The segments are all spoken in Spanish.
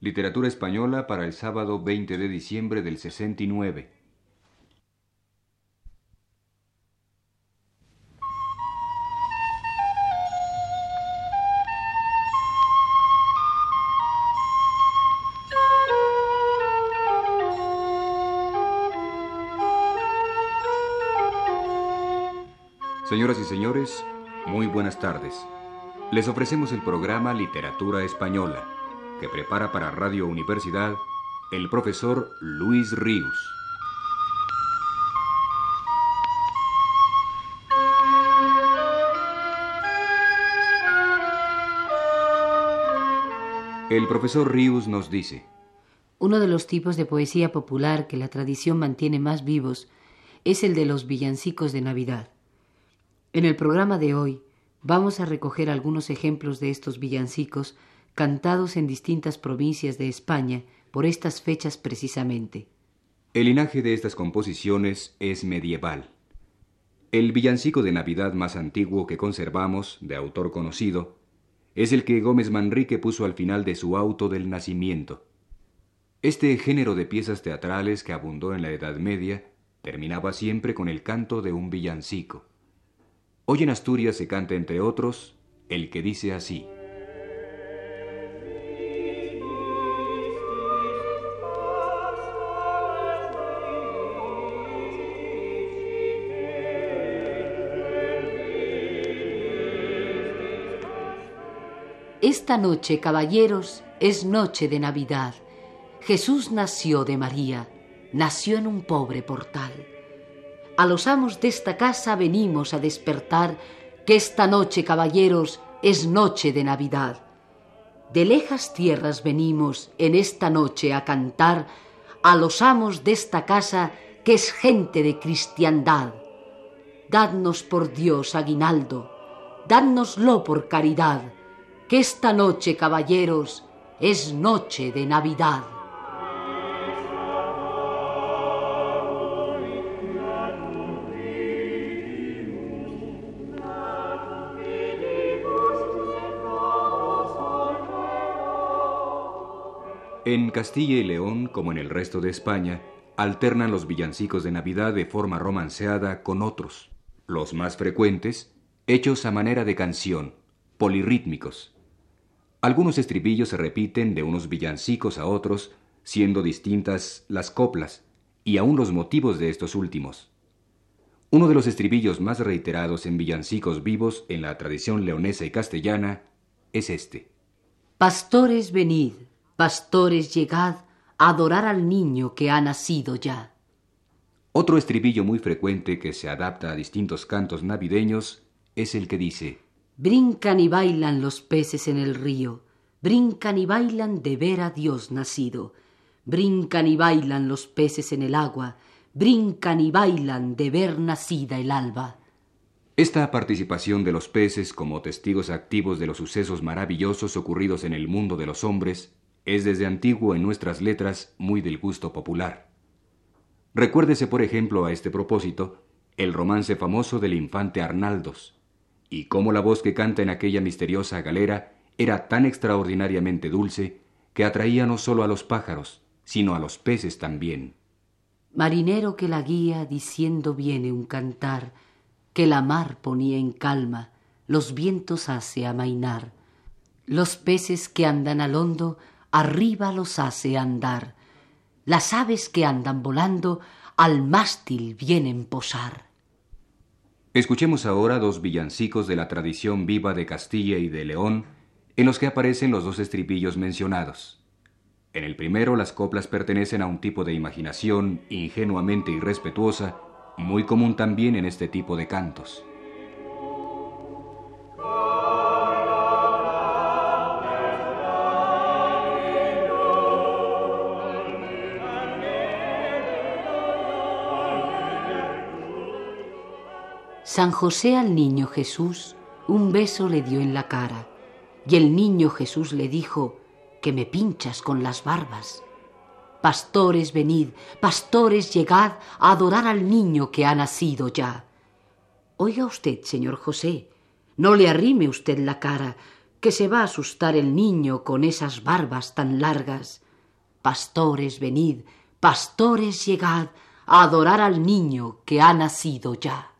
Literatura española para el sábado 20 de diciembre del 69. Señoras y señores, muy buenas tardes. Les ofrecemos el programa Literatura Española, que prepara para Radio Universidad el profesor Luis Ríos. El profesor Ríos nos dice, Uno de los tipos de poesía popular que la tradición mantiene más vivos es el de los villancicos de Navidad. En el programa de hoy vamos a recoger algunos ejemplos de estos villancicos cantados en distintas provincias de España por estas fechas precisamente. El linaje de estas composiciones es medieval. El villancico de Navidad más antiguo que conservamos, de autor conocido, es el que Gómez Manrique puso al final de su auto del nacimiento. Este género de piezas teatrales que abundó en la Edad Media terminaba siempre con el canto de un villancico. Hoy en Asturias se canta, entre otros, el que dice así. Esta noche, caballeros, es noche de Navidad. Jesús nació de María, nació en un pobre portal a los amos de esta casa venimos a despertar que esta noche, caballeros, es noche de Navidad. De lejas tierras venimos en esta noche a cantar a los amos de esta casa que es gente de cristiandad. Dadnos por Dios aguinaldo, dadnoslo por caridad, que esta noche, caballeros, es noche de Navidad. En Castilla y León, como en el resto de España, alternan los villancicos de Navidad de forma romanceada con otros, los más frecuentes, hechos a manera de canción, polirrítmicos. Algunos estribillos se repiten de unos villancicos a otros, siendo distintas las coplas y aún los motivos de estos últimos. Uno de los estribillos más reiterados en villancicos vivos en la tradición leonesa y castellana es este. Pastores venid, Pastores, llegad a adorar al niño que ha nacido ya. Otro estribillo muy frecuente que se adapta a distintos cantos navideños es el que dice Brincan y bailan los peces en el río, brincan y bailan de ver a Dios nacido, brincan y bailan los peces en el agua, brincan y bailan de ver nacida el alba. Esta participación de los peces como testigos activos de los sucesos maravillosos ocurridos en el mundo de los hombres es desde antiguo en nuestras letras muy del gusto popular. Recuérdese, por ejemplo, a este propósito, el romance famoso del infante Arnaldos, y cómo la voz que canta en aquella misteriosa galera era tan extraordinariamente dulce que atraía no solo a los pájaros, sino a los peces también. Marinero que la guía diciendo viene un cantar, que la mar ponía en calma, los vientos hace amainar. Los peces que andan al hondo arriba los hace andar. Las aves que andan volando al mástil vienen posar. Escuchemos ahora dos villancicos de la tradición viva de Castilla y de León, en los que aparecen los dos estribillos mencionados. En el primero las coplas pertenecen a un tipo de imaginación ingenuamente irrespetuosa, muy común también en este tipo de cantos. San José al niño Jesús un beso le dio en la cara, y el niño Jesús le dijo, que me pinchas con las barbas. Pastores, venid, pastores, llegad a adorar al niño que ha nacido ya. Oiga usted, señor José, no le arrime usted la cara, que se va a asustar el niño con esas barbas tan largas. Pastores, venid, pastores, llegad a adorar al niño que ha nacido ya.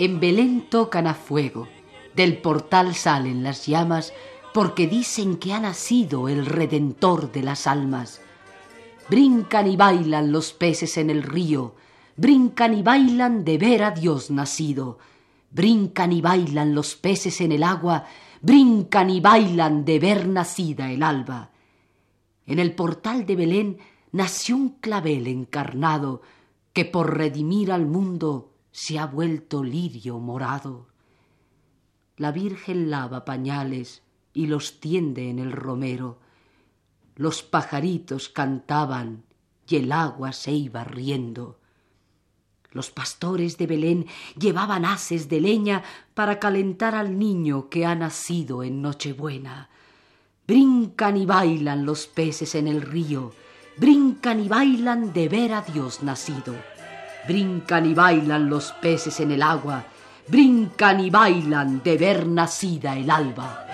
En Belén tocan a fuego, del portal salen las llamas, porque dicen que ha nacido el Redentor de las almas. Brincan y bailan los peces en el río, brincan y bailan de ver a Dios nacido. Brincan y bailan los peces en el agua, brincan y bailan de ver nacida el alba. En el portal de Belén nació un clavel encarnado que por redimir al mundo se ha vuelto lirio morado. La Virgen lava pañales y los tiende en el romero. Los pajaritos cantaban y el agua se iba riendo. Los pastores de Belén llevaban haces de leña para calentar al niño que ha nacido en Nochebuena. Brincan y bailan los peces en el río, brincan y bailan de ver a Dios nacido. Brincan y bailan los peces en el agua, brincan y bailan de ver nacida el alba.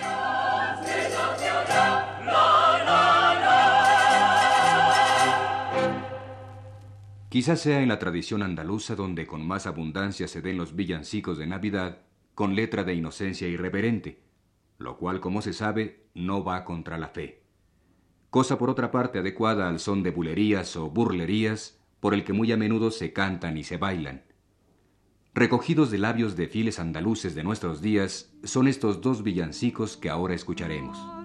Quizás sea en la tradición andaluza donde con más abundancia se den los villancicos de Navidad con letra de inocencia irreverente, lo cual, como se sabe, no va contra la fe. Cosa por otra parte adecuada al son de bulerías o burlerías por el que muy a menudo se cantan y se bailan. Recogidos de labios de fieles andaluces de nuestros días son estos dos villancicos que ahora escucharemos.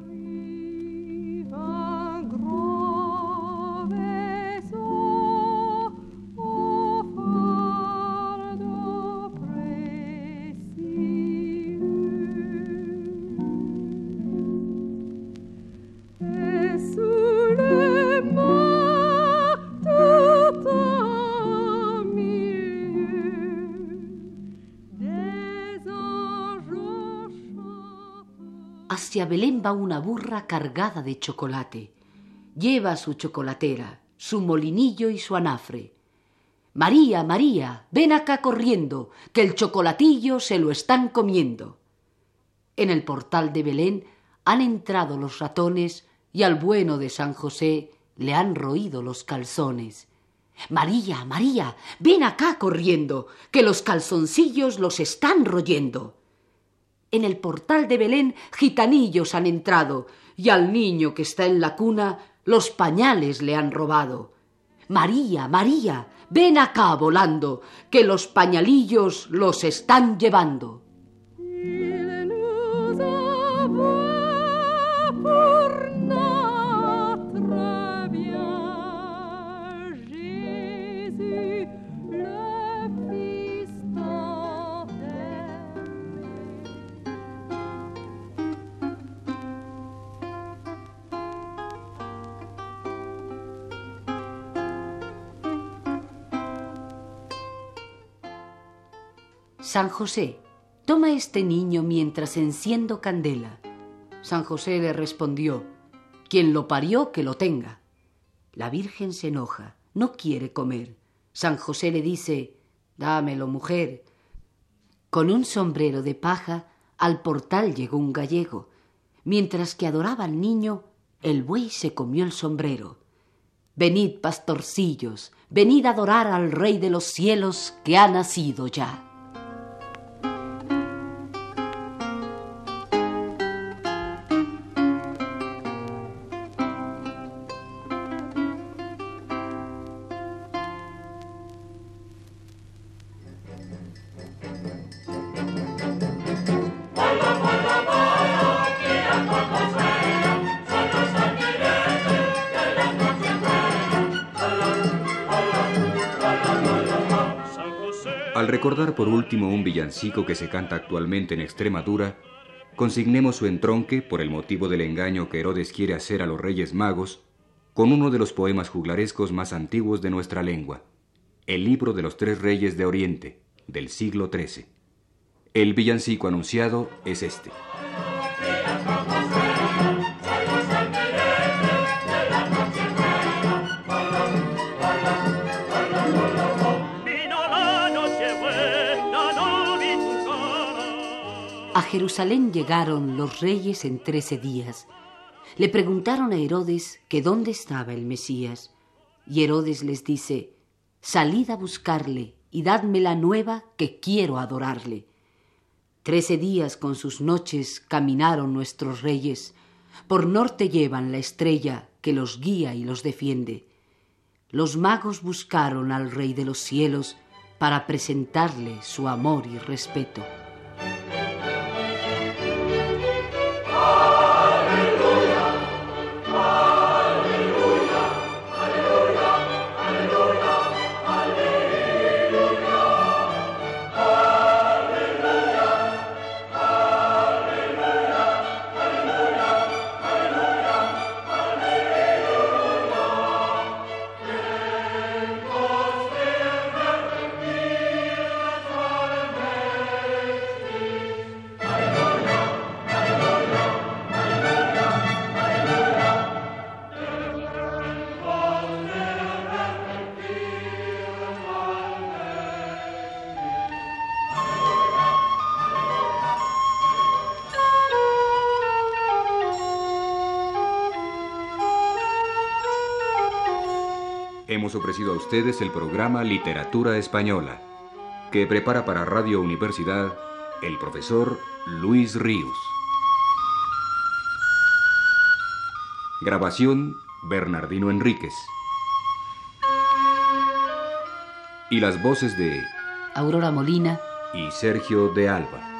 Belén va una burra cargada de chocolate. Lleva su chocolatera, su molinillo y su anafre. María, María, ven acá corriendo, que el chocolatillo se lo están comiendo. En el portal de Belén han entrado los ratones y al bueno de San José le han roído los calzones. María, María, ven acá corriendo, que los calzoncillos los están royendo. En el portal de Belén gitanillos han entrado y al niño que está en la cuna los pañales le han robado. María, María, ven acá volando, que los pañalillos los están llevando. San José, toma este niño mientras enciendo candela. San José le respondió, quien lo parió, que lo tenga. La Virgen se enoja, no quiere comer. San José le dice, dámelo, mujer. Con un sombrero de paja al portal llegó un gallego. Mientras que adoraba al niño, el buey se comió el sombrero. Venid, pastorcillos, venid a adorar al Rey de los cielos que ha nacido ya. Al recordar por último un villancico que se canta actualmente en Extremadura, consignemos su entronque, por el motivo del engaño que Herodes quiere hacer a los reyes magos, con uno de los poemas juglarescos más antiguos de nuestra lengua, el libro de los tres reyes de Oriente, del siglo XIII. El villancico anunciado es este. A Jerusalén llegaron los reyes en trece días. Le preguntaron a Herodes que dónde estaba el Mesías. Y Herodes les dice, Salid a buscarle y dadme la nueva que quiero adorarle. Trece días con sus noches caminaron nuestros reyes. Por norte llevan la estrella que los guía y los defiende. Los magos buscaron al Rey de los cielos para presentarle su amor y respeto. Hemos ofrecido a ustedes el programa Literatura Española, que prepara para Radio Universidad el profesor Luis Ríos. Grabación Bernardino Enríquez. Y las voces de Aurora Molina y Sergio de Alba.